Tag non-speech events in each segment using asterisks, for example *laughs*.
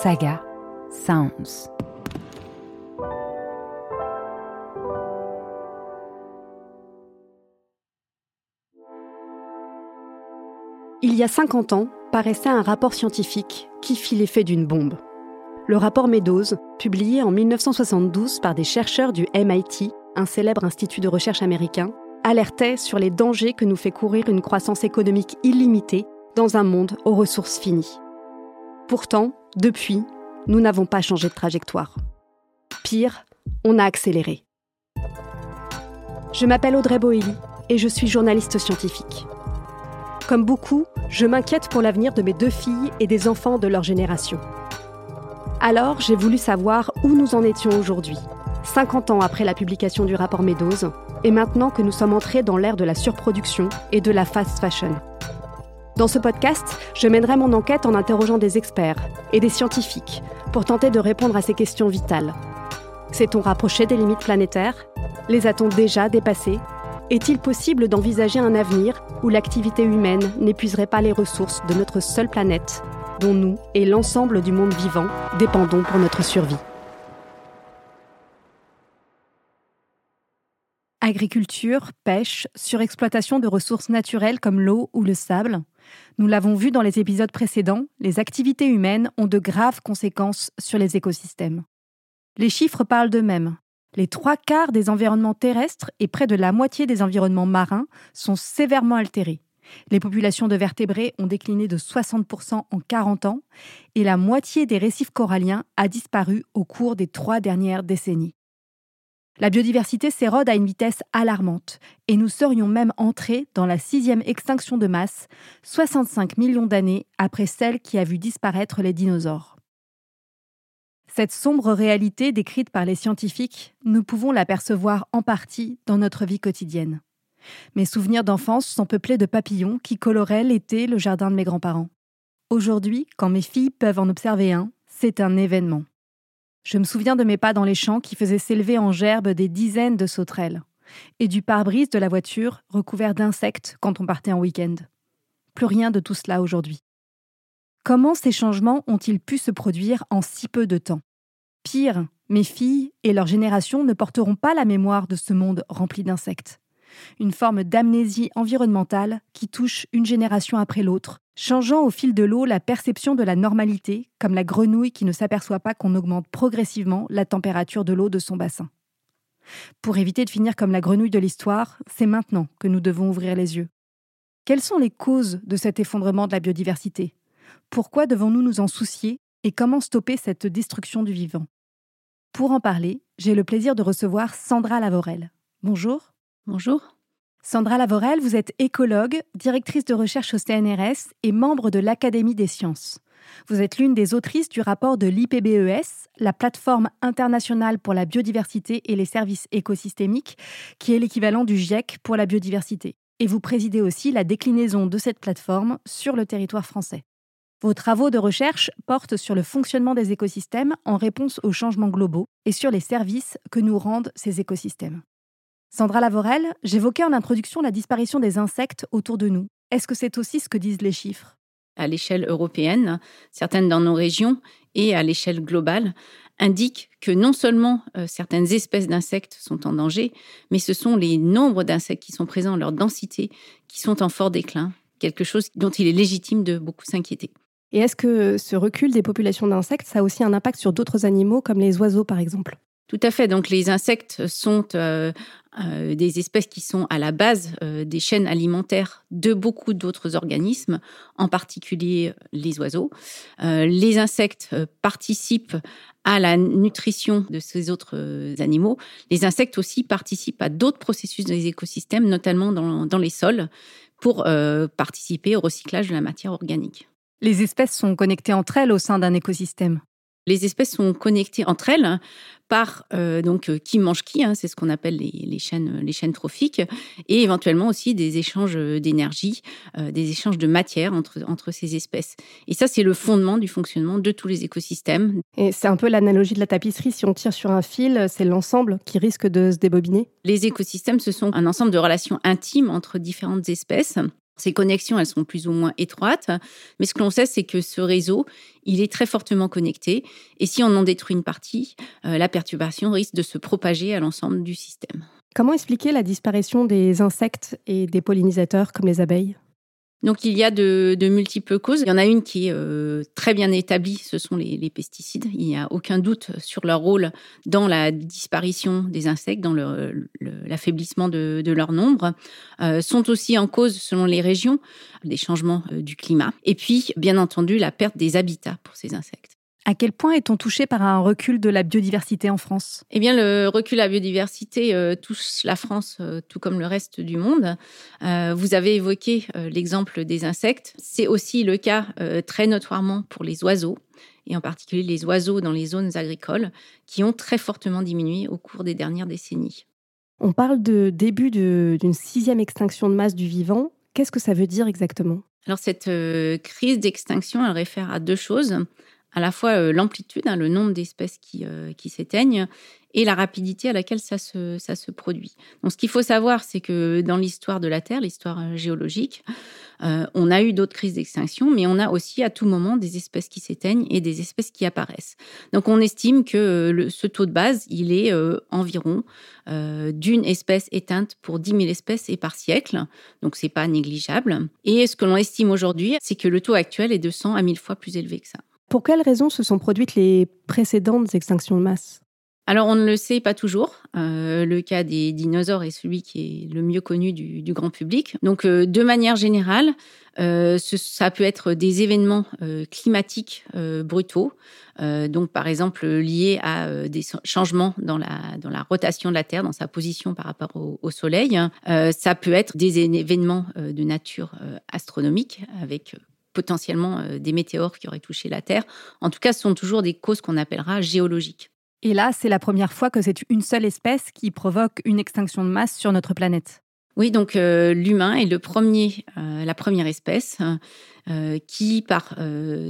Saga Sounds. Il y a 50 ans, paraissait un rapport scientifique qui fit l'effet d'une bombe. Le rapport Meadows, publié en 1972 par des chercheurs du MIT, un célèbre institut de recherche américain, alertait sur les dangers que nous fait courir une croissance économique illimitée dans un monde aux ressources finies. Pourtant, depuis, nous n'avons pas changé de trajectoire. Pire, on a accéléré. Je m'appelle Audrey Boelly et je suis journaliste scientifique. Comme beaucoup, je m'inquiète pour l'avenir de mes deux filles et des enfants de leur génération. Alors, j'ai voulu savoir où nous en étions aujourd'hui, 50 ans après la publication du rapport Meadows, et maintenant que nous sommes entrés dans l'ère de la surproduction et de la fast fashion. Dans ce podcast, je mènerai mon enquête en interrogeant des experts et des scientifiques pour tenter de répondre à ces questions vitales. S'est-on rapproché des limites planétaires? Les a-t-on déjà dépassées? Est-il possible d'envisager un avenir où l'activité humaine n'épuiserait pas les ressources de notre seule planète, dont nous et l'ensemble du monde vivant dépendons pour notre survie? Agriculture, pêche, surexploitation de ressources naturelles comme l'eau ou le sable. Nous l'avons vu dans les épisodes précédents, les activités humaines ont de graves conséquences sur les écosystèmes. Les chiffres parlent d'eux-mêmes. Les trois quarts des environnements terrestres et près de la moitié des environnements marins sont sévèrement altérés. Les populations de vertébrés ont décliné de 60% en 40 ans et la moitié des récifs coralliens a disparu au cours des trois dernières décennies. La biodiversité s'érode à une vitesse alarmante et nous serions même entrés dans la sixième extinction de masse, 65 millions d'années après celle qui a vu disparaître les dinosaures. Cette sombre réalité décrite par les scientifiques, nous pouvons l'apercevoir en partie dans notre vie quotidienne. Mes souvenirs d'enfance sont peuplés de papillons qui coloraient l'été le jardin de mes grands-parents. Aujourd'hui, quand mes filles peuvent en observer un, c'est un événement. Je me souviens de mes pas dans les champs qui faisaient s'élever en gerbe des dizaines de sauterelles, et du pare-brise de la voiture recouvert d'insectes quand on partait en week-end. Plus rien de tout cela aujourd'hui. Comment ces changements ont-ils pu se produire en si peu de temps? Pire, mes filles et leur génération ne porteront pas la mémoire de ce monde rempli d'insectes. Une forme d'amnésie environnementale qui touche une génération après l'autre changeant au fil de l'eau la perception de la normalité, comme la grenouille qui ne s'aperçoit pas qu'on augmente progressivement la température de l'eau de son bassin. Pour éviter de finir comme la grenouille de l'histoire, c'est maintenant que nous devons ouvrir les yeux. Quelles sont les causes de cet effondrement de la biodiversité? Pourquoi devons-nous nous en soucier et comment stopper cette destruction du vivant? Pour en parler, j'ai le plaisir de recevoir Sandra Lavorel. Bonjour. Bonjour. Sandra Lavorel, vous êtes écologue, directrice de recherche au CNRS et membre de l'Académie des sciences. Vous êtes l'une des autrices du rapport de l'IPBES, la plateforme internationale pour la biodiversité et les services écosystémiques, qui est l'équivalent du GIEC pour la biodiversité. Et vous présidez aussi la déclinaison de cette plateforme sur le territoire français. Vos travaux de recherche portent sur le fonctionnement des écosystèmes en réponse aux changements globaux et sur les services que nous rendent ces écosystèmes. Sandra Lavorel, j'évoquais en introduction la disparition des insectes autour de nous. Est-ce que c'est aussi ce que disent les chiffres? À l'échelle européenne, certaines dans nos régions et à l'échelle globale indiquent que non seulement euh, certaines espèces d'insectes sont en danger, mais ce sont les nombres d'insectes qui sont présents, leur densité, qui sont en fort déclin, quelque chose dont il est légitime de beaucoup s'inquiéter. Et est-ce que ce recul des populations d'insectes, ça a aussi un impact sur d'autres animaux comme les oiseaux par exemple? Tout à fait. Donc les insectes sont euh, euh, des espèces qui sont à la base euh, des chaînes alimentaires de beaucoup d'autres organismes, en particulier les oiseaux. les insectes participent à la nutrition de ces autres animaux. Les insectes aussi participent à d'autres processus des écosystèmes, notamment dans les sols, pour participer au recyclage de la matière organique. Les espèces sont connectées entre elles au sein d'un écosystème. Les espèces sont connectées entre elles par euh, donc euh, qui mange qui, hein, c'est ce qu'on appelle les, chaînes, les chaînes trophiques, et éventuellement aussi des échanges d'énergie, euh, des échanges de matière entre, entre ces espèces. Et ça, c'est le fondement du fonctionnement de tous les écosystèmes. Et c'est un peu l'analogie de la tapisserie. Si on tire sur un fil, c'est l'ensemble qui risque de se débobiner? Les écosystèmes, ce sont un ensemble de relations intimes entre différentes espèces Ces connexions, elles sont plus ou moins étroites, mais ce que l'on sait, c'est que ce réseau, il est très fortement connecté, et si on en détruit une partie, euh, la perturbation risque de se propager à l'ensemble du système. Comment expliquer la disparition des insectes et des pollinisateurs comme les abeilles? Donc il y a de, multiples causes. Il y en a une qui est euh, très bien établie, ce sont les, pesticides. Il n'y a aucun doute sur leur rôle dans la disparition des insectes, dans l'affaiblissement de, leur nombre. Euh, sont aussi en cause, selon les régions, des changements euh, du climat. Et puis, bien entendu, la perte des habitats pour ces insectes. À quel point est-on touché par un recul de la biodiversité en France? Eh bien, le recul de la biodiversité euh, touche la France euh, tout comme le reste du monde. Euh, vous avez évoqué l'exemple des insectes. C'est aussi le cas très notoirement pour les oiseaux, et en particulier les oiseaux dans les zones agricoles, qui ont très fortement diminué au cours des dernières décennies. On parle de début d'une sixième extinction de masse du vivant. Qu'est-ce que ça veut dire exactement? Alors cette crise d'extinction, elle réfère à deux choses à la fois euh, l'amplitude, hein, le nombre d'espèces qui, euh, qui s'éteignent, et la rapidité à laquelle ça se, ça se produit. Donc, ce qu'il faut savoir, c'est que dans l'histoire de la Terre, l'histoire euh, géologique, on a eu d'autres crises d'extinction, mais on a aussi à tout moment des espèces qui s'éteignent et des espèces qui apparaissent. Donc, on estime que ce taux de base, il est environ d'une espèce éteinte pour 10 000 espèces et par siècle. Donc, c'est pas négligeable. Et ce que l'on estime aujourd'hui, c'est que le taux actuel est de 100 à 1000 fois plus élevé que ça. Pour quelles raisons se sont produites les précédentes extinctions de masse? Alors, on ne le sait pas toujours. Euh, le cas des dinosaures est celui qui est le mieux connu du, grand public. Donc, euh, de manière générale, euh, ça peut être des événements climatiques brutaux. donc, par exemple, liés à des changements dans la, rotation de la Terre, dans sa position par rapport au, au Soleil. ça peut être des événements de nature astronomique, avec potentiellement euh, des météores qui auraient touché la Terre. En tout cas, ce sont toujours des causes qu'on appellera géologiques. Et là, c'est la première fois que c'est une seule espèce qui provoque une extinction de masse sur notre planète. Oui, donc euh, l'humain est le premier, euh, la première espèce qui, par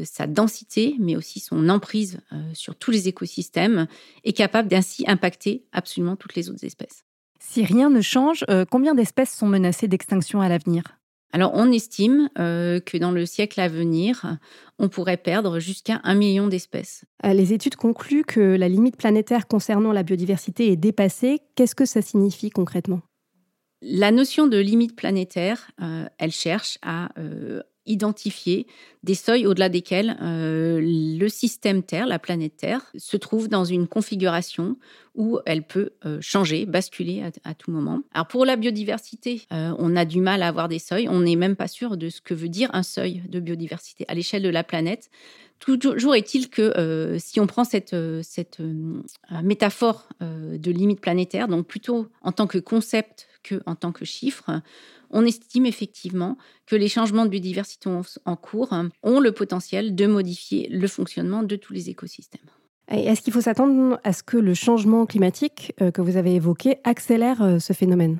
sa densité, mais aussi son emprise sur tous les écosystèmes, est capable d'ainsi impacter absolument toutes les autres espèces. Si rien ne change, combien d'espèces sont menacées d'extinction à l'avenir? Alors, on estime euh, que dans le siècle à venir, on pourrait perdre jusqu'à un million d'espèces. Euh, les études concluent que la limite planétaire concernant la biodiversité est dépassée. Qu'est-ce que ça signifie concrètement? La notion de limite planétaire, euh, elle cherche à identifier des seuils au-delà desquels euh, le système Terre, la planète Terre, se trouve dans une configuration où elle peut euh, changer, basculer à, tout moment. Alors pour la biodiversité, euh, on a du mal à avoir des seuils. On n'est même pas sûr de ce que veut dire un seuil de biodiversité à l'échelle de la planète. Toujours est-il que si on prend cette, métaphore de limite planétaire, donc plutôt en tant que concept que en tant que chiffre, on estime effectivement que les changements de biodiversité en cours ont le potentiel de modifier le fonctionnement de tous les écosystèmes. Est-ce qu'il faut s'attendre à ce que le changement climatique euh, que vous avez évoqué accélère euh, ce phénomène?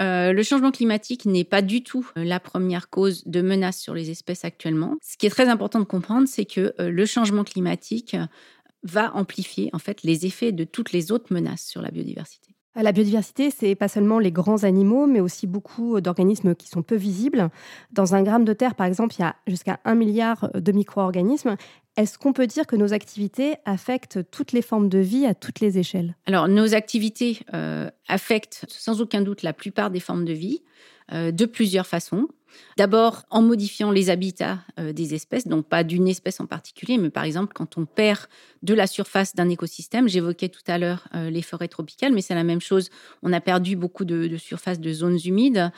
Euh, le changement climatique n'est pas du tout la première cause de menace sur les espèces actuellement. Ce qui est très important de comprendre, c'est que le changement climatique va amplifier en fait les effets de toutes les autres menaces sur la biodiversité. La biodiversité, c'est pas seulement les grands animaux, mais aussi beaucoup d'organismes qui sont peu visibles. Dans un gramme de terre, par exemple, il y a jusqu'à un milliard de micro-organismes. Est-ce qu'on peut dire que nos activités affectent toutes les formes de vie à toutes les échelles? Alors, nos activités euh, affectent sans aucun doute la plupart des formes de vie euh, de plusieurs façons. D'abord en modifiant les habitats euh, des espèces, donc pas d'une espèce en particulier, mais par exemple quand on perd de la surface d'un écosystème. J'évoquais tout à l'heure euh, les forêts tropicales, mais c'est la même chose. On a perdu beaucoup de, surface de zones humides.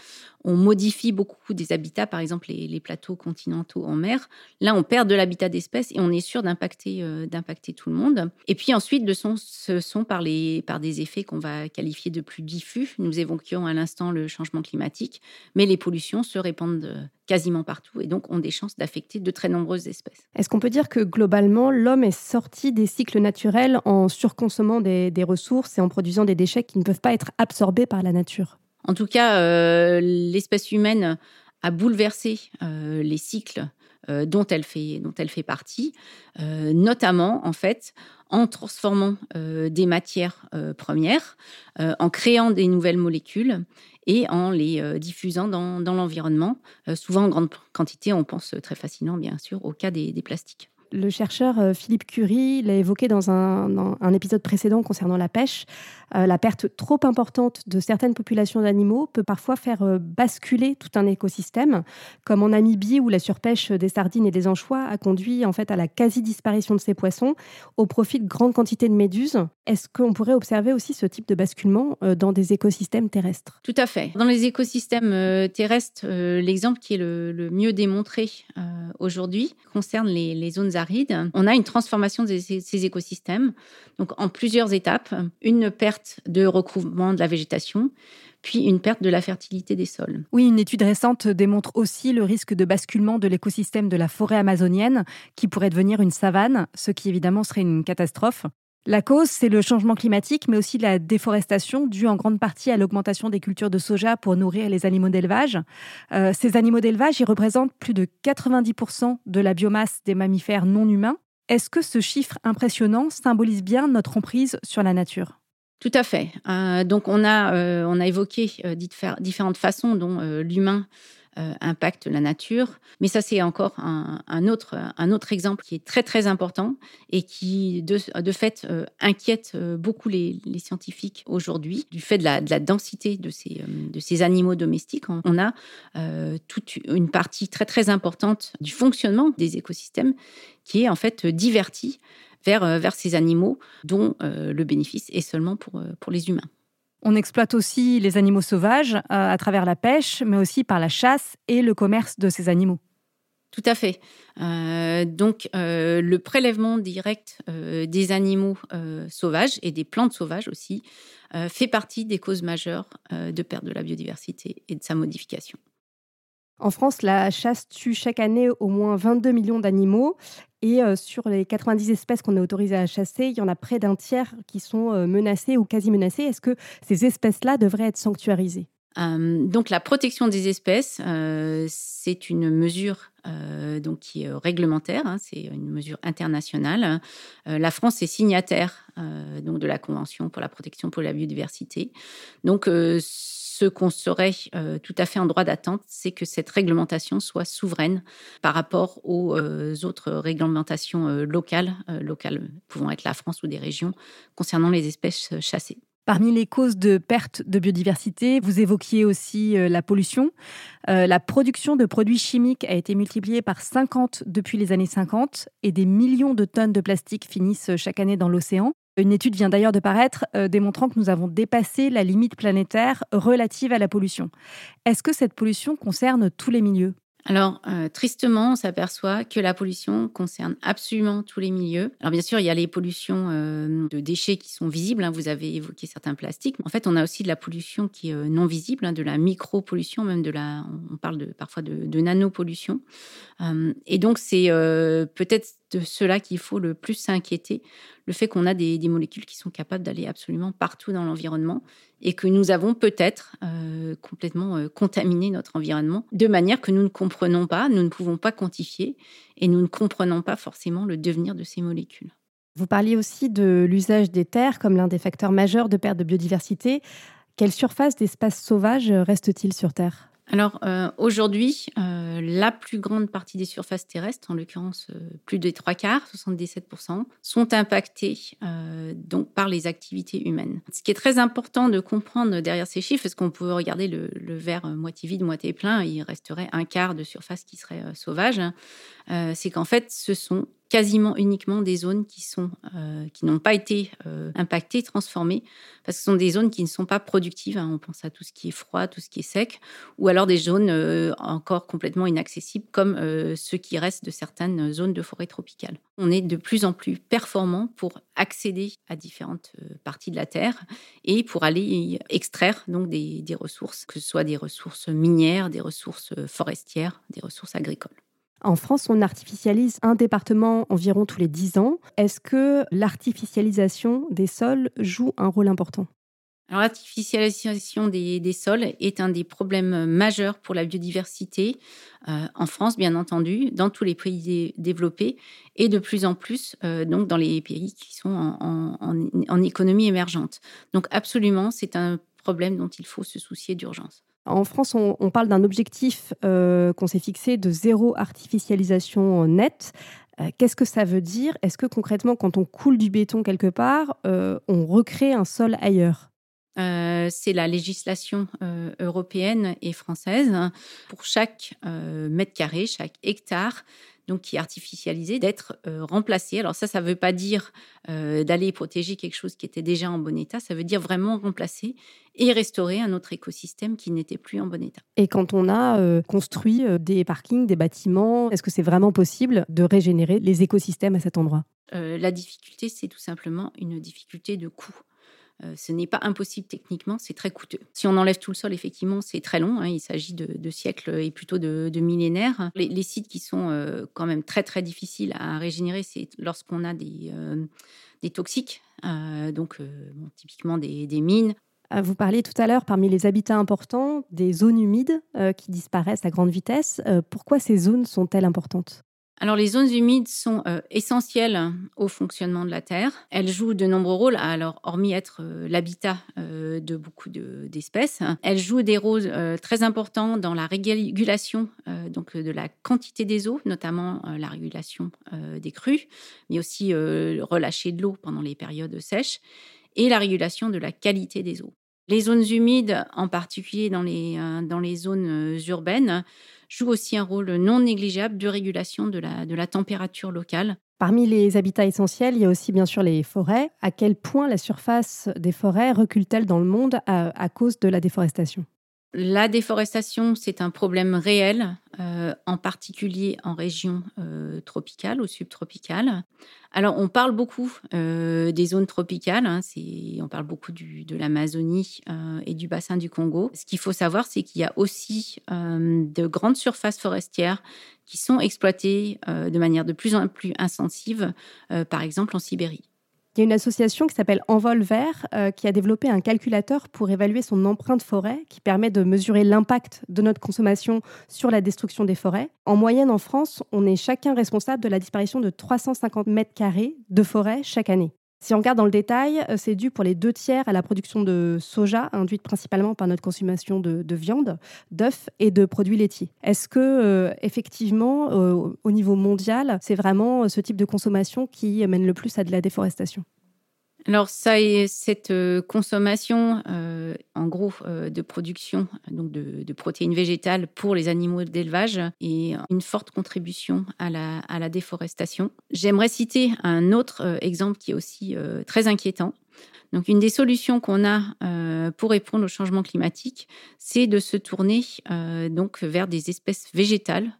On modifie beaucoup des habitats, par exemple les, plateaux continentaux en mer. Là, on perd de l'habitat d'espèces et on est sûr d'impacter euh, d'impacter tout le monde. Et puis ensuite, ce sont par des effets qu'on va qualifier de plus diffus. Nous évoquions à l'instant le changement climatique, mais les pollutions se répandent euh, quasiment partout et donc ont des chances d'affecter de très nombreuses espèces. Est-ce qu'on peut dire que globalement, l'homme est sorti des cycles naturels en surconsommant des, ressources et en produisant des déchets qui ne peuvent pas être absorbés par la nature? En tout cas, euh, l'espèce humaine a bouleversé euh, les cycles dont, elle fait, dont elle fait partie, notamment en fait en transformant des matières premières, en créant des nouvelles molécules et en les diffusant dans, l'environnement, souvent en grande quantité. On pense très facilement, bien sûr, au cas des plastiques. Le chercheur euh, Philippe Curie l'a évoqué dans un, épisode précédent concernant la pêche. Euh, la perte trop importante de certaines populations d'animaux peut parfois faire euh, basculer tout un écosystème, comme en Namibie où la surpêche des sardines et des anchois a conduit en fait à la quasi-disparition de ces poissons au profit de grandes quantités de méduses. Est-ce qu'on pourrait observer aussi ce type de basculement dans des écosystèmes terrestres? Tout à fait. Dans les écosystèmes terrestres, l'exemple qui est le, mieux démontré aujourd'hui concerne les, zones on a une transformation de ces écosystèmes, donc en plusieurs étapes. Une perte de recouvrement de la végétation, puis une perte de la fertilité des sols. Oui, une étude récente démontre aussi le risque de basculement de l'écosystème de la forêt amazonienne, qui pourrait devenir une savane, ce qui évidemment serait une catastrophe. La cause, c'est le changement climatique, mais aussi la déforestation due en grande partie à l'augmentation des cultures de soja pour nourrir les animaux d'élevage. Euh, ces animaux d'élevage, ils représentent plus de 90% de la biomasse des mammifères non humains. Est-ce que ce chiffre impressionnant symbolise bien notre emprise sur la nature? Tout à fait. Euh, donc on a, euh, on a évoqué différentes façons dont l'humain euh, la nature. Mais ça, c'est encore un, autre, un autre exemple qui est très, très important et qui, de, de fait, euh, inquiète euh, beaucoup les, scientifiques aujourd'hui. Du fait de la, de la, densité de ces, de ces animaux domestiques, on a toute une partie très, très importante du fonctionnement des écosystèmes qui est en fait divertie vers, vers ces animaux dont le bénéfice est seulement pour, pour les humains. On exploite aussi les animaux sauvages euh, à travers la pêche, mais aussi par la chasse et le commerce de ces animaux. Tout à fait. Euh, donc, euh, le prélèvement direct des animaux sauvages et des plantes sauvages aussi fait partie des causes majeures de perte de la biodiversité et de sa modification. En France, la chasse tue chaque année au moins 22 millions d'animaux. Et euh, sur les 90 espèces qu'on est autorisé à chasser, il y en a près d'un tiers qui sont euh, menacées ou quasi menacées. Est-ce que ces espèces-là devraient être sanctuarisées? Euh, donc la protection des espèces, c'est une mesure donc qui est réglementaire, hein, c'est une mesure internationale. la France est signataire donc de la Convention pour la protection pour la biodiversité. Donc ce qu'on serait euh, tout à fait en droit d'attente, c'est que cette réglementation soit souveraine par rapport aux euh, autres réglementations euh, locales, locales pouvant être la France ou des régions, concernant les espèces chassées. Parmi les causes de perte de biodiversité, vous évoquiez aussi la pollution. la production de produits chimiques a été multipliée par 50 depuis les années 50 et des millions de tonnes de plastique finissent chaque année dans l'océan. Une étude vient d'ailleurs de paraître euh, démontrant que nous avons dépassé la limite planétaire relative à la pollution. Est-ce que cette pollution concerne tous les milieux? Alors, euh, tristement, on s'aperçoit que la pollution concerne absolument tous les milieux. Alors, bien sûr, il y a les pollutions euh, de déchets qui sont visibles. Hein. vous avez évoqué certains plastiques. en fait, on a aussi de la pollution qui est non visible, hein, de la micro-pollution, même de la. On parle de, parfois de, de nanopollution. et donc, c'est peut-être de cela qu'il faut le plus s'inquiéter, le fait qu'on a des, molécules qui sont capables d'aller absolument partout dans l'environnement et que nous avons peut-être euh, complètement euh, contaminé notre environnement de manière que nous ne comprenons pas, nous ne pouvons pas quantifier et nous ne comprenons pas forcément le devenir de ces molécules. Vous parliez aussi de l'usage des terres comme l'un des facteurs majeurs de perte de biodiversité. Quelle surface d'espace sauvage reste-t-il sur Terre? Alors euh, aujourd'hui, euh, la plus grande partie des surfaces terrestres, en l'occurrence euh, plus de trois quarts, 77%, sont impactées donc par les activités humaines. Ce qui est très important de comprendre derrière ces chiffres, est-ce qu'on peut regarder le, le, verre moitié vide, moitié plein, il resterait un quart de surface qui serait sauvage, hein. c'est qu'en fait, ce sont quasiment uniquement des zones qui sont euh, qui n'ont pas été euh, impactées, transformées, parce que ce sont des zones qui ne sont pas productives. Hein. On pense à tout ce qui est froid, tout ce qui est sec, ou alors des zones euh, encore complètement inaccessibles, comme ceux qui restent de certaines zones de forêt tropicale. On est de plus en plus performant pour accéder à différentes parties de la terre et pour aller extraire donc des, des ressources, que ce soit des ressources minières, des ressources forestières, des ressources agricoles. En France, on artificialise un département environ tous les 10 ans. Est-ce que l'artificialisation des sols joue un rôle important? L'artificialisation des, sols est un des problèmes majeurs pour la biodiversité euh, en France, bien entendu, dans tous les pays développés et de plus en plus euh, donc dans les pays qui sont en, économie émergente. Donc absolument, c'est un problème dont il faut se soucier d'urgence. En France, on, parle d'un objectif euh, qu'on s'est fixé de zéro artificialisation nette. Qu'est-ce que ça veut dire? Est-ce que concrètement, quand on coule du béton quelque part, on recrée un sol ailleurs? Euh, c'est la législation euh, européenne et française. Pour chaque euh, mètre carré, chaque hectare, donc qui est artificialisé, d'être remplacé. Alors ça, ça ne veut pas dire d'aller protéger quelque chose qui était déjà en bon état, ça veut dire vraiment remplacer et restaurer un autre écosystème qui n'était plus en bon état. Et quand on a construit des parkings, des bâtiments, est-ce que c'est vraiment possible de régénérer les écosystèmes à cet endroit? La difficulté, c'est tout simplement une difficulté de coût. Euh, ce n'est pas impossible techniquement, c'est très coûteux. Si on enlève tout le sol, effectivement, c'est très long. Hein, il s'agit de, siècles et plutôt de, millénaires. Les, sites qui sont euh, quand même très très difficiles à régénérer, c'est lorsqu'on a des, euh, des toxiques, donc typiquement des, des mines. Vous parliez tout à l'heure, parmi les habitats importants, des zones humides qui disparaissent à grande vitesse. pourquoi ces zones sont-elles importantes? Alors les zones humides sont euh, essentielles au fonctionnement de la Terre. Elles jouent de nombreux rôles, alors hormis être euh, l'habitat euh, de beaucoup d'espèces, elles jouent des rôles très importants dans la régulation donc de la quantité des eaux, notamment la régulation des crues, mais aussi relâcher de l'eau pendant les périodes sèches et la régulation de la qualité des eaux. Les zones humides, en particulier dans les, les zones urbaines, joue aussi un rôle non négligeable de régulation de la, de la température locale. Parmi les habitats essentiels, il y a aussi bien sûr les forêts. À quel point la surface des forêts recule-t-elle dans le monde à cause de la déforestation? La déforestation, c'est un problème réel, euh, en particulier en région euh, tropicale ou subtropicale. Alors, on parle beaucoup euh, des zones tropicales, hein, on parle beaucoup de l'Amazonie et du bassin du Congo. Ce qu'il faut savoir, c'est qu'il y a aussi de grandes surfaces forestières qui sont exploitées de manière de plus en plus intensive, par exemple en Sibérie. Il y a une association qui s'appelle Envol Vert euh, qui a développé un calculateur pour évaluer son empreinte forêt qui permet de mesurer l'impact de notre consommation sur la destruction des forêts. En moyenne, en France, on est chacun responsable de la disparition de 350 mètres carrés de forêt chaque année. Si on regarde dans le détail, euh, c'est dû pour les deux tiers à la production de soja, induite principalement par notre consommation de, viande, d'œufs et de produits laitiers. Est-ce que, euh, effectivement, au niveau mondial, c'est vraiment ce type de consommation qui mène le plus à de la déforestation? Alors ça cette euh, consommation, euh, en gros, euh, de production donc de, protéines végétales pour les animaux d'élevage est une forte contribution à la, déforestation. J'aimerais citer un autre exemple qui est aussi très inquiétant. Donc, une des solutions qu'on a pour répondre au changement climatique, c'est de se tourner donc vers des espèces végétales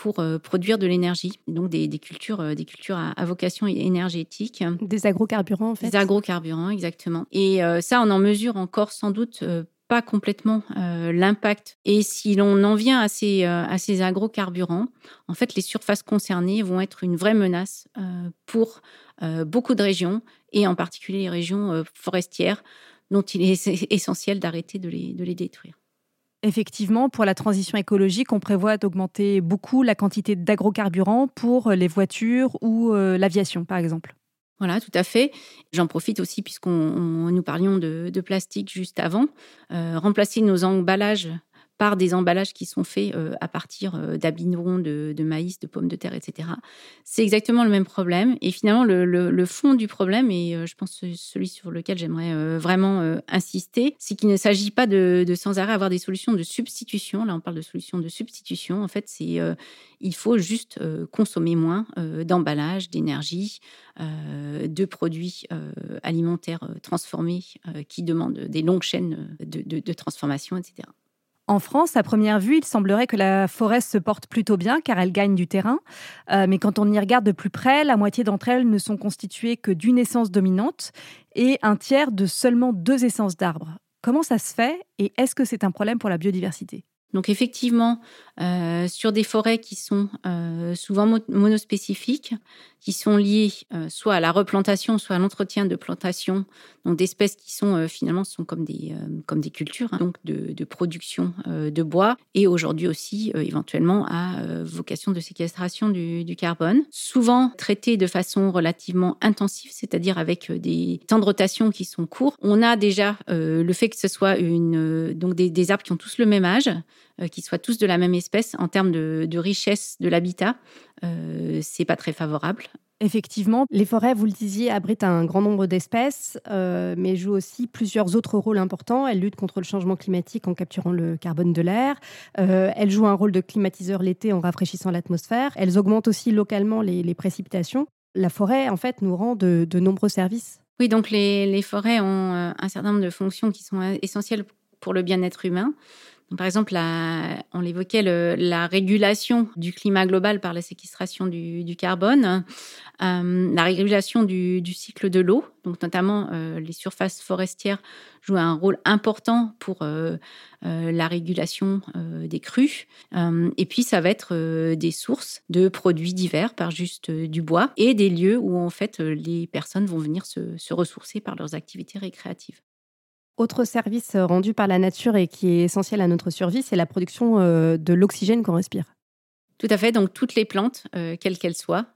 pour euh, produire de l'énergie, donc des, cultures, euh, des cultures à, vocation énergétique. Des agrocarburants, en fait. Des agrocarburants, exactement. Et euh, ça, on en mesure encore sans doute pas complètement l'impact. Et si l'on en vient à ces, à ces agrocarburants, en fait, les surfaces concernées vont être une vraie menace pour beaucoup de régions, et en particulier les régions forestières, dont il est essentiel d'arrêter de les, de les détruire. Effectivement, pour la transition écologique, on prévoit d'augmenter beaucoup la quantité d'agrocarburants pour les voitures ou euh, l'aviation, par exemple. Voilà, tout à fait. J'en profite aussi, puisqu'on nous parlions de, plastique juste avant, euh, remplacer nos emballages par des emballages qui sont faits euh, à partir euh, de, maïs, de pommes de terre, etc. C'est exactement le même problème. Et finalement, le, fond du problème, et euh, je pense celui sur lequel j'aimerais euh, vraiment insister, c'est qu'il ne s'agit pas de, sans arrêt avoir des solutions de substitution. Là, on parle de solutions de substitution. En fait, c'est il faut juste consommer moins d'emballages, d'énergie, de produits alimentaires transformés qui demandent des longues chaînes de transformation, etc. En France, à première vue, il semblerait que la forêt se porte plutôt bien car elle gagne du terrain. Euh, mais quand on y regarde de plus près, la moitié d'entre elles ne sont constituées que d'une essence dominante et un tiers de seulement deux essences d'arbres. Comment ça se fait et est-ce que c'est un problème pour la biodiversité? Donc effectivement, euh, sur des forêts qui sont euh, souvent monospécifiques, qui sont liées euh, soit à la replantation, soit à l'entretien de plantations, donc d'espèces qui sont finalement sont comme des comme des cultures, hein, donc de, production de bois, et aujourd'hui aussi éventuellement à vocation de séquestration du, carbone. Souvent traitées de façon relativement intensive, c'est-à-dire avec des temps de rotation qui sont courts. On a déjà le fait que ce soit une donc des arbres qui ont tous le même âge. Euh, qui soient tous de la même espèce en termes de, richesse de l'habitat, euh, c'est pas très favorable. Effectivement, les forêts, vous le disiez, abritent un grand nombre d'espèces, euh, mais jouent aussi plusieurs autres rôles importants. Elles luttent contre le changement climatique en capturant le carbone de l'air. Euh, elles jouent un rôle de climatiseur l'été en rafraîchissant l'atmosphère. Elles augmentent aussi localement les, précipitations. La forêt, en fait, nous rend de, nombreux services. Oui, donc les, les, forêts ont un certain nombre de fonctions qui sont essentielles pour le bien-être humain. Par exemple, on l'évoquait, la régulation du climat global par la séquestration du, carbone, euh, la régulation du, cycle de l'eau, donc notamment euh, les surfaces forestières jouent un rôle important pour euh, la régulation des crues. et puis, ça va être des sources de produits divers par juste du bois et des lieux où en fait les personnes vont venir se ressourcer par leurs activités récréatives. Autre service euh, rendu par la nature et qui est essentiel à notre survie, c'est la production euh, de l'oxygène qu'on respire. Tout à fait. Donc, toutes les plantes, euh, quelles qu'elles soient,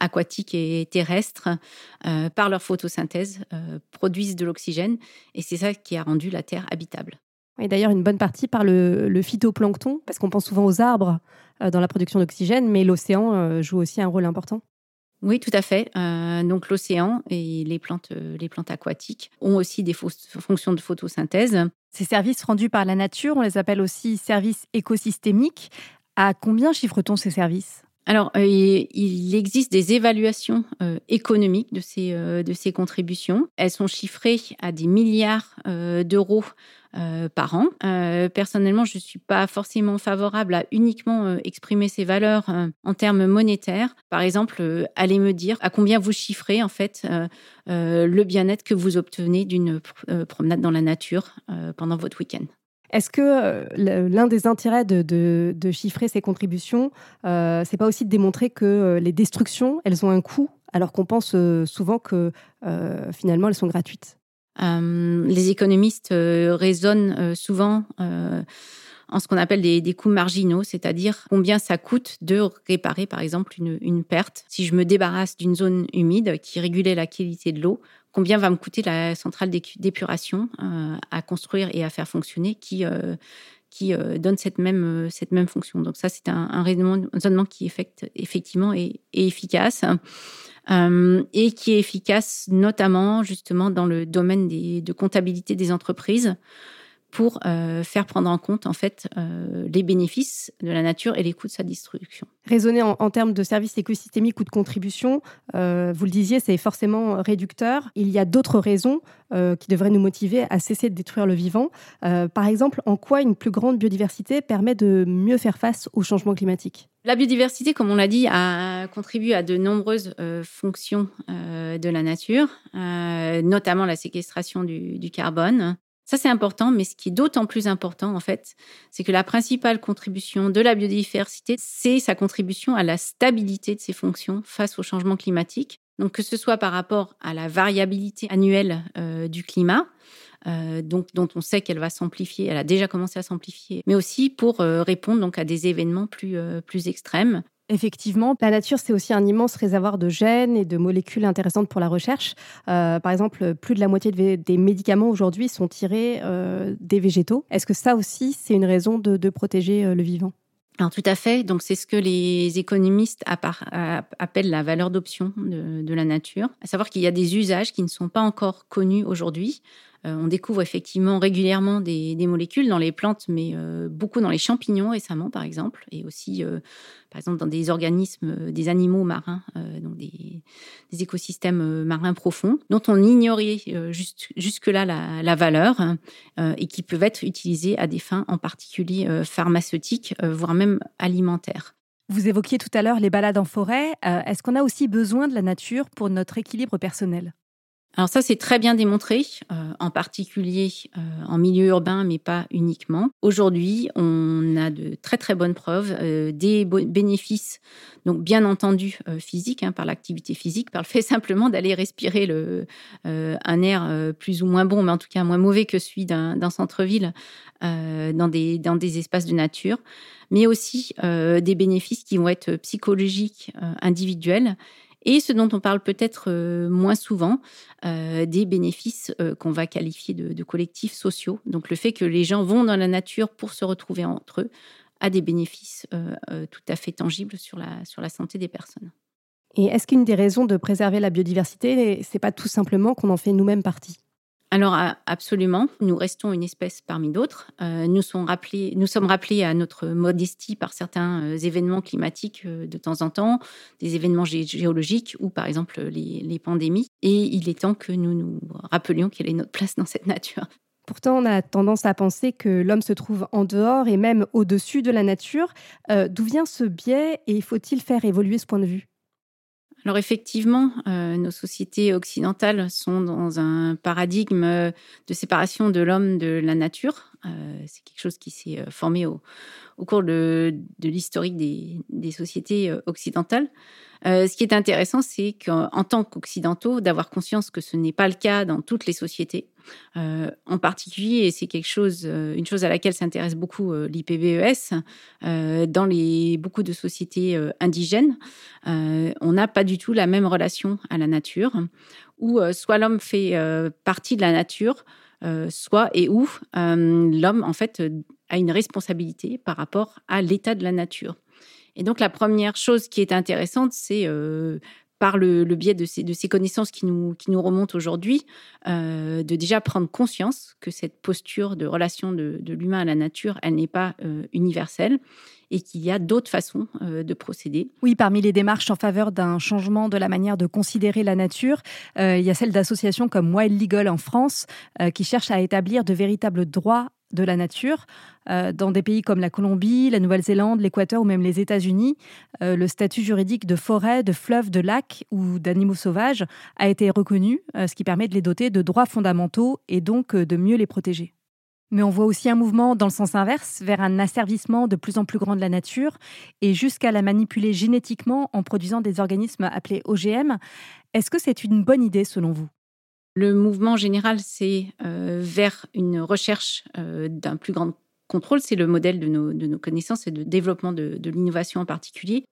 aquatiques et terrestres, par leur photosynthèse, produisent de l'oxygène. Et c'est ça qui a rendu la Terre habitable. Et d'ailleurs, une bonne partie par le, phytoplancton, parce qu'on pense souvent aux arbres dans la production d'oxygène, mais l'océan joue aussi un rôle important. Oui, tout à fait. Euh, donc l'océan et les plantes, euh, les plantes aquatiques ont aussi des fonctions de photosynthèse. Ces services rendus par la nature, on les appelle aussi services écosystémiques. À combien chiffre-t-on ces services? Alors, euh, il existe des évaluations économiques de ces, de ces contributions. Elles sont chiffrées à des milliards d'euros euh, par an. Euh, personnellement, je ne suis pas forcément favorable à uniquement euh, exprimer ces valeurs en termes monétaires. Par exemple, allez me dire à combien vous chiffrez en fait le bien-être que vous obtenez d'une promenade dans la nature pendant votre week-end. Est-ce que l'un des intérêts de, chiffrer ces contributions, c'est pas aussi de démontrer que les destructions, elles ont un coût, alors qu'on pense souvent que finalement elles sont gratuites? Euh, les économistes euh, raisonnent euh, souvent en ce qu'on appelle des, coûts marginaux, c'est-à-dire combien ça coûte de réparer par exemple une, perte. Si je me débarrasse d'une zone humide qui régulait la qualité de l'eau, combien va me coûter la centrale d'épuration à construire et à faire fonctionner qui, qui donne cette même, cette même fonction. Donc ça, c'est un, raisonnement qui effectivement est efficace. Euh, et qui est efficace notamment justement dans le domaine de comptabilité des entreprises pour euh, faire prendre en compte en fait euh, les bénéfices de la nature et les coûts de sa destruction. Raisonner en, termes de services écosystémiques ou de contribution, euh, vous le disiez, c'est forcément réducteur. Il y a d'autres raisons qui devraient nous motiver à cesser de détruire le vivant. par exemple, en quoi une plus grande biodiversité permet de mieux faire face au changement climatique? La biodiversité, comme on l'a dit, a contribué à de nombreuses fonctions de la nature, notamment la séquestration du carbone. Ça, c'est important, mais ce qui est d'autant plus important, en fait, c'est que la principale contribution de la biodiversité, c'est sa contribution à la stabilité de ses fonctions face au changement climatique. Donc, que ce soit par rapport à la variabilité annuelle euh, du climat, euh, dont on sait qu'elle va s'amplifier, elle a déjà commencé à s'amplifier, mais aussi pour euh, répondre donc à des événements plus, plus extrêmes. Effectivement, la nature, c'est aussi un immense réservoir de gènes et de molécules intéressantes pour la recherche. Euh, par exemple, plus de la moitié des médicaments aujourd'hui sont tirés euh, des végétaux. Est-ce que ça aussi, c'est une raison de, protéger euh, le vivant? Alors tout à fait. Donc c'est ce que les économistes appellent la valeur d'option de, la nature. À savoir qu'il y a des usages qui ne sont pas encore connus aujourd'hui. Euh, on découvre effectivement régulièrement des, molécules dans les plantes, mais euh, beaucoup dans les champignons récemment, par exemple, et aussi, euh, par exemple, dans des organismes, des animaux marins, donc des, écosystèmes marins profonds, dont on ignorait jusque-là la, valeur et qui peuvent être utilisés à des fins en particulier pharmaceutiques, voire même alimentaires. Vous évoquiez tout à l'heure les balades en forêt. Est-ce qu'on a aussi besoin de la nature pour notre équilibre personnel? Alors ça, c'est très bien démontré, euh, en particulier euh, en milieu urbain, mais pas uniquement. Aujourd'hui, on a de très très bonnes preuves euh, des bénéfices, donc bien entendu physiques, hein, par l'activité physique, par le *laughs* fait simplement d'aller respirer un air plus ou moins bon, mais en tout cas moins mauvais que celui d'un centre-ville, dans des espaces de nature, mais aussi des bénéfices qui vont être psychologiques, individuels et ce dont on parle peut-être euh, moins souvent, euh, des bénéfices euh, qu'on va qualifier de, collectifs sociaux. Donc le fait que les gens vont dans la nature pour se retrouver entre eux a des bénéfices tout à fait tangibles sur la, sur la santé des personnes. Et est-ce qu'une des raisons de préserver la biodiversité, c'est pas tout simplement qu'on en fait nous-mêmes partie? Alors absolument, nous restons une espèce parmi d'autres. Euh, nous, sommes rappelés, nous sommes rappelés à notre modestie par certains euh, événements climatiques euh, de temps en temps, des événements géologiques ou par exemple les, pandémies. Et il est temps que nous nous rappelions quelle est notre place dans cette nature. Pourtant, on a tendance à penser que l'homme se trouve en dehors et même au-dessus de la nature. D'où vient ce biais et faut-il faire évoluer ce point de vue? Alors effectivement, euh, nos sociétés occidentales sont dans un paradigme de séparation de l'homme de la nature. Euh, c'est quelque chose qui s'est euh, formé au, cours de, l'historique des, sociétés occidentales. Euh, ce qui est intéressant, c'est qu'en tant qu'occidentaux, d'avoir conscience que ce n'est pas le cas dans toutes les sociétés. En particulier, et c'est quelque chose, une chose à laquelle s'intéresse beaucoup l'IPBES, dans les, beaucoup de sociétés indigènes, on n'a pas du tout la même relation à la nature, où soit l'homme fait partie de la nature, soit et où l'homme, en fait, a une responsabilité par rapport à l'état de la nature. Et donc la première chose qui est intéressante, c'est euh, par le, biais de ces, de ces, connaissances qui nous, qui nous remontent aujourd'hui, euh, de déjà prendre conscience que cette posture de relation de, l'humain à la nature, elle n'est pas euh, universelle et qu'il y a d'autres façons de procéder. Oui, parmi les démarches en faveur d'un changement de la manière de considérer la nature, il y a celle d'associations comme Wild Legal en France, qui cherchent à établir de véritables droits de la nature. Euh, dans des pays comme la Colombie, la Nouvelle-Zélande, l'Équateur ou même les États-Unis, euh, le statut juridique de forêt, de fleuve, de lac ou d'animaux sauvages a été reconnu, euh, ce qui permet de les doter de droits fondamentaux et donc de mieux les protéger. Mais on voit aussi un mouvement dans le sens inverse, vers un asservissement de plus en plus grand de la nature et jusqu'à la manipuler génétiquement en produisant des organismes appelés OGM. Est-ce que c'est une bonne idée selon vous? Le mouvement général, c'est euh, vers une recherche euh, d'un plus grand contrôle. C'est le modèle de nos, connaissances et de développement de, l'innovation en particulier.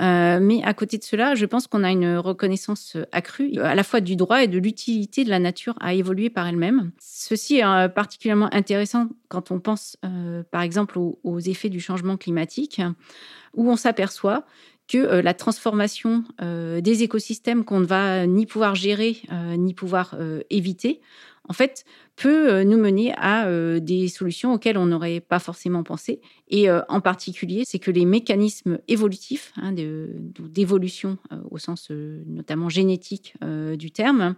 Euh, mais à côté de cela, je pense qu'on a une reconnaissance accrue à la fois du droit et de l'utilité de la nature à évoluer par elle-même. Ceci est particulièrement intéressant quand on pense, par exemple, aux effets du changement climatique, où on s'aperçoit que euh, la transformation euh, des écosystèmes qu'on ne va ni pouvoir gérer euh, ni pouvoir éviter, en fait, peut nous mener à des solutions auxquelles on n'aurait pas forcément pensé. Et en particulier, c'est que les mécanismes évolutifs, hein, d'évolution au sens notamment génétique du terme,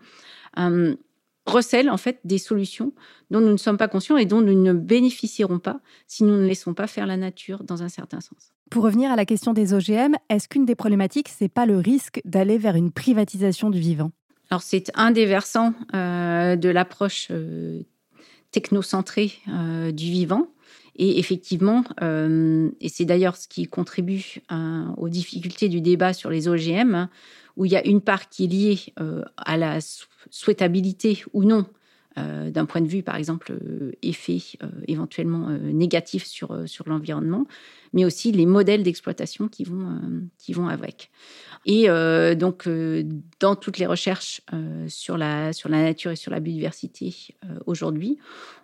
recèlent en fait des solutions dont nous ne sommes pas conscients et dont nous ne bénéficierons pas si nous ne laissons pas faire la nature dans un certain sens. Pour revenir à la question des OGM, est-ce qu'une des problématiques, c'est pas le risque d'aller vers une privatisation du vivant? Alors c'est un des versants euh, de l'approche euh, technocentrée euh, du vivant. Et effectivement, et c'est d'ailleurs ce qui contribue aux difficultés du débat sur les OGM, où il y a une part qui est liée à la souhaitabilité ou non euh, d'un point de vue, par exemple, euh, effet euh, éventuellement négatif sur, sur l'environnement, mais aussi les modèles d'exploitation qui, vont qui vont avec. Et donc, dans toutes les recherches sur, la, sur la nature et sur la biodiversité aujourd'hui,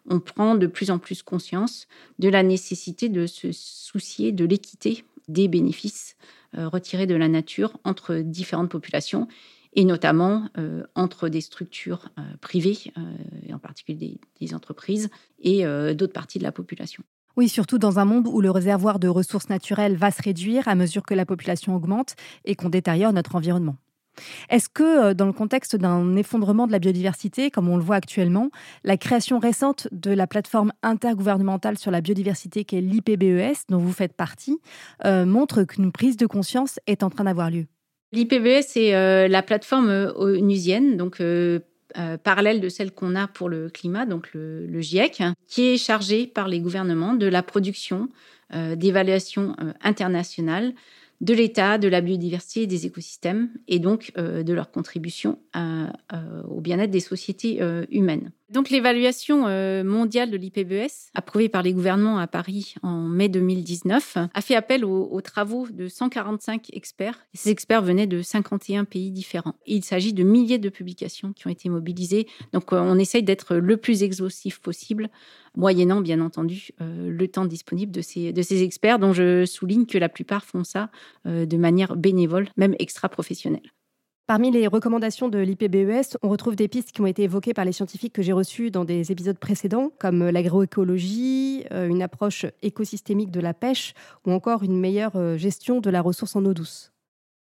on prend de plus en plus conscience de la nécessité de se soucier de l'équité des bénéfices retirés de la nature entre différentes populations et notamment euh, entre des structures euh, privées, euh, et en particulier des, entreprises, et d'autres parties de la population. Oui, surtout dans un monde où le réservoir de ressources naturelles va se réduire à mesure que la population augmente et qu'on détériore notre environnement. Est-ce que, dans le contexte d'un effondrement de la biodiversité, comme on le voit actuellement, la création récente de la plateforme intergouvernementale sur la biodiversité qu'est l'IPBES, dont vous faites partie, montre qu'une prise de conscience est en train d'avoir lieu? L'IPBES, c'est euh, la plateforme euh, onusienne, donc euh, parallèle de celle qu'on a pour le climat, donc le, GIEC, qui est chargé par les gouvernements de la production d'évaluations internationales de l'état, de la biodiversité et des écosystèmes, et donc de leur contribution au bien-être des sociétés humaines. Donc l'évaluation euh, mondiale de l'IPBES, approuvée par les gouvernements à Paris en mai 2019, a fait appel aux, travaux de 145 experts. ces experts venaient de 51 pays différents. il s'agit de milliers de publications qui ont été mobilisées. Donc euh, on essaye d'être le plus exhaustif possible, moyennant bien entendu euh, le temps disponible de ces, de ces experts, dont je souligne que la plupart font ça de manière bénévole, même extra-professionnelle. Parmi les recommandations de l'IPBES, on retrouve des pistes qui ont été évoquées par les scientifiques que j'ai reçus dans des épisodes précédents, comme l'agroécologie, euh, une approche écosystémique de la pêche ou encore une meilleure euh, gestion de la ressource en eau douce.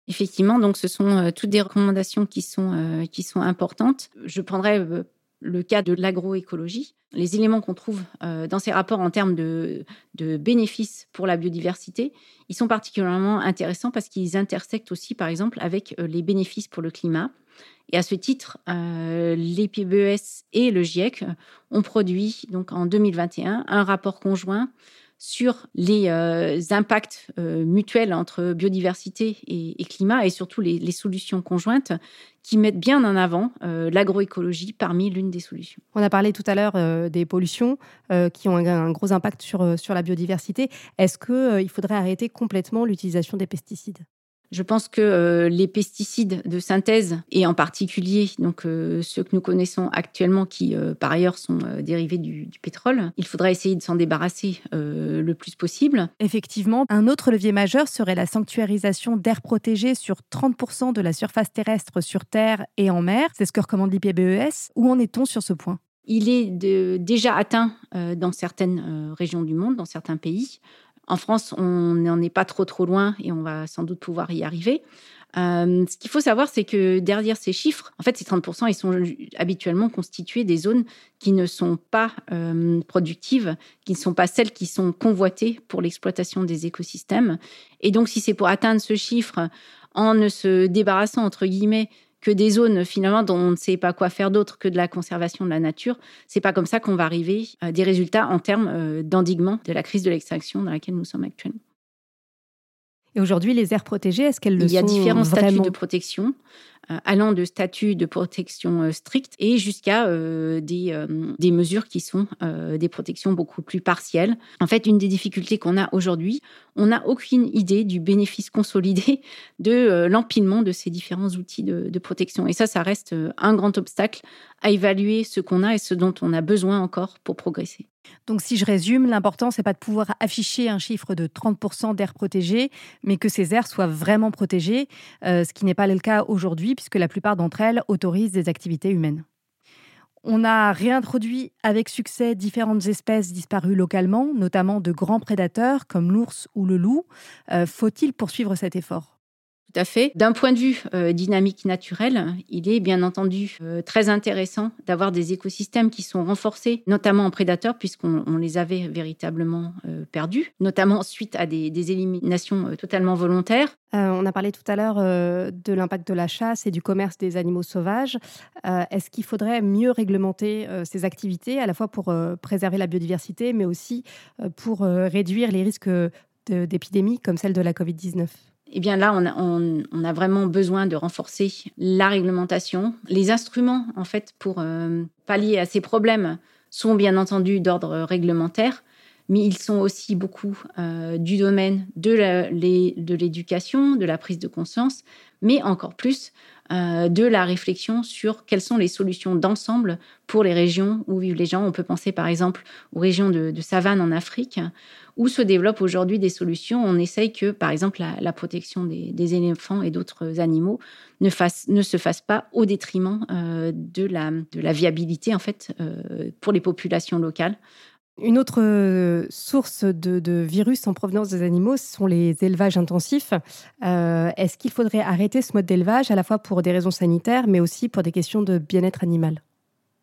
Effectivement, donc ce sont euh, toutes des recommandations qui sont, qui sont importantes. Je prendrai le cas de l'agroécologie. Les éléments qu'on trouve euh, dans ces rapports en termes de, bénéfices pour la biodiversité, ils sont particulièrement intéressants parce qu'ils intersectent aussi, par exemple, avec euh, les bénéfices pour le climat. Et à ce titre, euh, l'EPBES et le GIEC ont produit donc en 2021 un rapport conjoint sur les euh, impacts euh, mutuels entre biodiversité et, climat et surtout les, solutions conjointes qui mettent bien en avant euh, l'agroécologie parmi l'une des solutions. On a parlé tout à l'heure des pollutions qui ont un, gros impact sur, sur la biodiversité. Est-ce qu'il faudrait arrêter complètement l'utilisation des pesticides? Je pense que euh, les pesticides de synthèse, et en particulier donc euh, ceux que nous connaissons actuellement, qui euh, par ailleurs sont dérivés du, pétrole, il faudra essayer de s'en débarrasser le plus possible. Effectivement, un autre levier majeur serait la sanctuarisation d'aires protégées sur 30% de la surface terrestre sur Terre et en mer. C'est ce que recommande l'IPBES. Où en est-on sur ce point? Il est déjà atteint dans certaines régions du monde, dans certains pays. En France, on n'en est pas trop trop loin et on va sans doute pouvoir y arriver. Euh, ce qu'il faut savoir, c'est que derrière ces chiffres, en fait, ces 30%, ils sont habituellement constitués des zones qui ne sont pas euh, productives, qui ne sont pas celles qui sont convoitées pour l'exploitation des écosystèmes. Et donc, si c'est pour atteindre ce chiffre en ne se débarrassant, entre guillemets, que des zones finalement dont on ne sait pas quoi faire d'autre que de la conservation de la nature. C'est pas comme ça qu'on va arriver à des résultats en termes euh, d'endiguement de la crise de l'extraction dans laquelle nous sommes actuellement. Et aujourd'hui, les aires protégées, est-ce qu'elles le sont Il y a différents statuts de protection. Euh, allant de statuts de protection euh, stricte et jusqu'à euh, des, des, mesures qui sont des protections beaucoup plus partielles. En fait, une des difficultés qu'on a aujourd'hui, on n'a aucune idée du bénéfice consolidé *laughs* de l'empilement de ces différents outils de, de, protection. Et ça, ça reste un grand obstacle à évaluer ce qu'on a et ce dont on a besoin encore pour progresser. Donc si je résume, l'important, c'est pas de pouvoir afficher un chiffre de 30% d'aires protégées, mais que ces aires soient vraiment protégées, ce qui n'est pas le cas aujourd'hui puisque la plupart d'entre elles autorisent des activités humaines. On a réintroduit avec succès différentes espèces disparues localement, notamment de grands prédateurs comme l'ours ou le loup. Euh, faut-il poursuivre cet effort? D'un point de vue euh, dynamique naturelle, il est bien entendu euh, très intéressant d'avoir des écosystèmes qui sont renforcés, notamment en prédateurs, puisqu'on les avait véritablement euh, perdus, notamment *laughs* suite à des, éliminations totalement volontaires. on a parlé tout à l'heure de l'impact de la chasse et du commerce des animaux sauvages. Est-ce qu'il faudrait mieux réglementer ces activités, à la fois pour préserver la biodiversité, mais aussi pour réduire les risques d'épidémies comme celle de la Covid-19 eh bien là, on a, vraiment besoin de renforcer la réglementation. Les instruments, en fait, pour euh, pallier à ces problèmes sont bien entendu d'ordre réglementaire, mais ils sont aussi beaucoup euh, du domaine de l'éducation, de la prise de conscience, mais encore plus euh, de la réflexion sur quelles sont les solutions d'ensemble pour les régions où vivent les gens. On peut penser par exemple aux régions de, savane en Afrique, où se développent aujourd'hui des solutions. On essaye que, par exemple, la, protection des, éléphants et d'autres animaux ne, ne, se fasse pas au détriment euh, de, la, de, la, viabilité en fait euh, pour les populations locales. Une autre euh, source de, virus en provenance des animaux, ce sont les élevages intensifs. Euh, est-ce qu'il faudrait arrêter ce mode d'élevage à la fois pour des raisons sanitaires, mais aussi pour des questions de bien-être animal?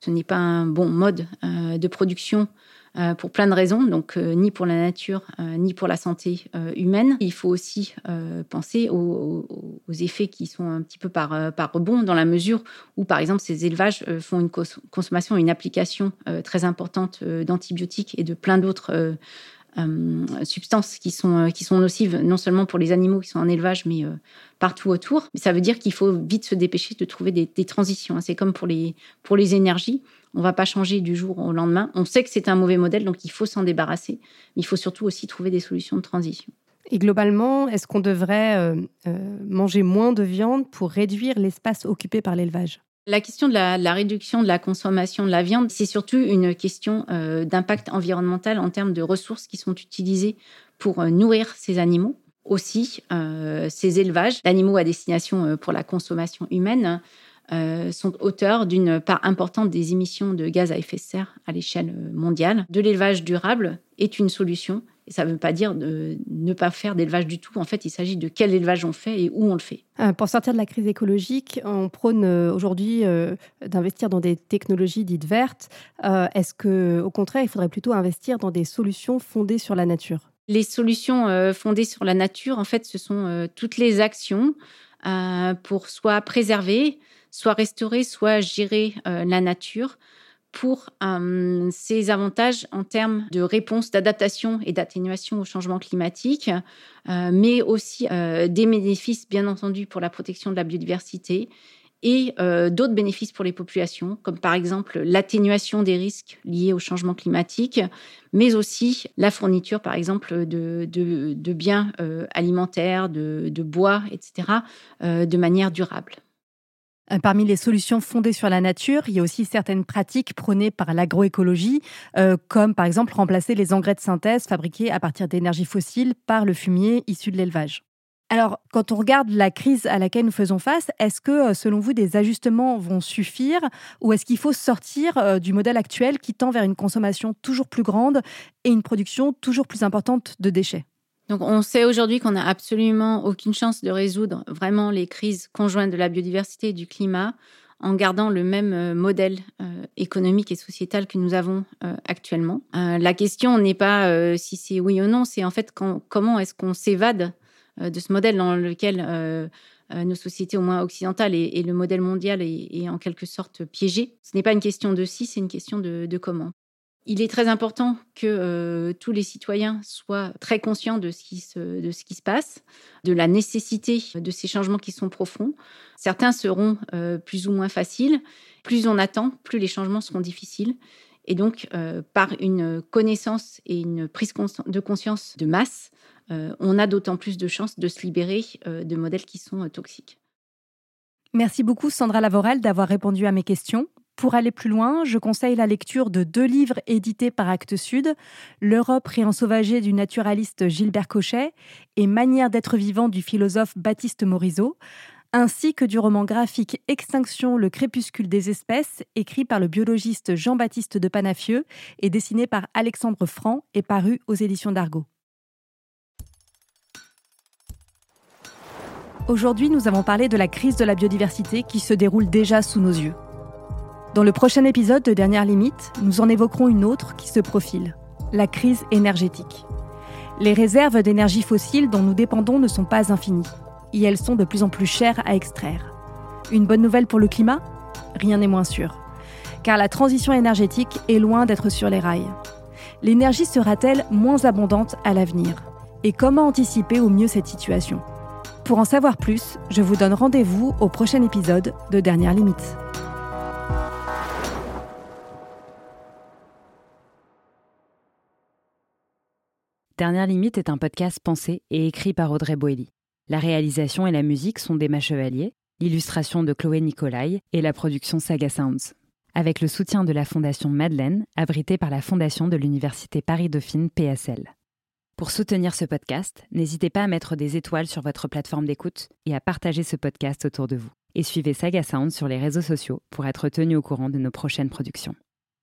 Ce n'est pas un bon mode euh, de production euh, pour plein de raisons, donc euh, ni pour la nature, euh, ni pour la santé humaine. Il faut aussi penser aux, effets qui sont un petit peu par, rebond, dans la mesure où, par exemple, ces élevages font une consommation, une application très importante d'antibiotiques et de plein d'autres substances qui sont, nocives, non seulement pour les animaux qui sont en élevage, mais partout autour. Ça veut dire qu'il faut vite se dépêcher de trouver des, des transitions. Hein. C'est comme pour les, pour les énergies. On ne va pas changer du jour au lendemain. On sait que c'est un mauvais modèle, donc il faut s'en débarrasser. Mais il faut surtout aussi trouver des solutions de transition. Et globalement, est-ce qu'on devrait euh, euh, manger moins de viande pour réduire l'espace occupé par l'élevage? La question de la, réduction de la consommation de la viande, c'est surtout une question euh, d'impact environnemental en termes de ressources qui sont utilisées pour nourrir ces animaux. Aussi, ces élevages d'animaux à destination pour la consommation humaine euh, sont auteurs d'une part importante des émissions de gaz à effet de serre à l'échelle mondiale. De l'élevage durable est une solution. Et ça ne veut pas dire de ne pas faire d'élevage du tout. En fait, il s'agit de quel élevage on fait et où on le fait. Euh, pour sortir de la crise écologique, on prône euh, aujourd'hui d'investir dans des technologies dites vertes. Est-ce que, au contraire, il faudrait plutôt investir dans des solutions fondées sur la nature? Les solutions fondées sur la nature, en fait, ce sont toutes les actions pour soit préserver, soit restaurer, soit gérer euh, la nature pour euh, ses avantages en termes de réponse, d'adaptation et d'atténuation au changement climatique, euh, mais aussi des bénéfices, bien entendu, pour la protection de la biodiversité et d'autres bénéfices pour les populations, comme par exemple l'atténuation des risques liés au changement climatique, mais aussi la fourniture, par exemple, de, biens alimentaires, de, bois, etc., de manière durable. Euh, parmi les solutions fondées sur la nature, il y a aussi certaines pratiques prônées par l'agroécologie, euh, comme par exemple remplacer les engrais de synthèse fabriqués à partir d'énergie fossile par le fumier issu de l'élevage. Alors, quand on regarde la crise à laquelle nous faisons face, est-ce que, euh, selon vous, des ajustements vont suffire ou est-ce qu'il faut sortir du modèle actuel qui tend vers une consommation toujours plus grande et une production toujours plus importante de déchets? Donc, on sait aujourd'hui qu'on n'a absolument aucune chance de résoudre vraiment les crises conjointes de la biodiversité et du climat en gardant le même euh, modèle euh, économique et sociétal que nous avons euh, actuellement. la question n'est pas si c'est oui ou non, c'est en fait comment est-ce qu'on s'évade de ce modèle dans lequel nos sociétés, au moins occidentales, et, le modèle mondial est, en quelque sorte piégé. Ce n'est pas une question de si, c'est une question de comment. Il est très important que euh, tous les citoyens soient très conscients de ce, qui se, de ce qui se passe, de la nécessité de ces changements qui sont profonds. Certains seront euh, plus ou moins faciles. Plus on attend, plus les changements seront difficiles. Et donc, euh, par une connaissance et une prise de conscience de masse, on a d'autant plus de chances de se libérer de modèles qui sont toxiques. Merci beaucoup Sandra Lavorel d'avoir répondu à mes questions. Pour aller plus loin, je conseille la lecture de deux livres édités par Actes Sud, L'Europe réensauvagée du naturaliste Gilbert Cochet et Manière d'être vivant du philosophe Baptiste Morisot, ainsi que du roman graphique Extinction, le crépuscule des espèces, écrit par le biologiste Jean-Baptiste de Panafieux et dessiné par Alexandre Franc et paru aux éditions d'Argo. Aujourd'hui, nous avons parlé de la crise de la biodiversité qui se déroule déjà sous nos yeux. Dans le prochain épisode de Dernière Limite, nous en évoquerons une autre qui se profile, la crise énergétique. Les réserves d'énergie fossile dont nous dépendons ne sont pas infinies, et elles sont de plus en plus chères à extraire. Une bonne nouvelle pour le climat? Rien n'est moins sûr, car la transition énergétique est loin d'être sur les rails. L'énergie sera-t-elle moins abondante à l'avenir? Et comment anticiper au mieux cette situation? Pour en savoir plus, je vous donne rendez-vous au prochain épisode de Dernière Limite. Dernière Limite est un podcast pensé et écrit par Audrey Boelly. La réalisation et la musique sont d'Emma Chevalier, l'illustration de Chloé Nicolai et la production Saga Sounds. Avec le soutien de la Fondation Madeleine, abritée par la Fondation de l'Université Paris-Dauphine PSL. Pour soutenir ce podcast, n'hésitez pas à mettre des étoiles sur votre plateforme d'écoute et à partager ce podcast autour de vous. Et suivez Saga Sounds sur les réseaux sociaux pour être tenu au courant de nos prochaines productions.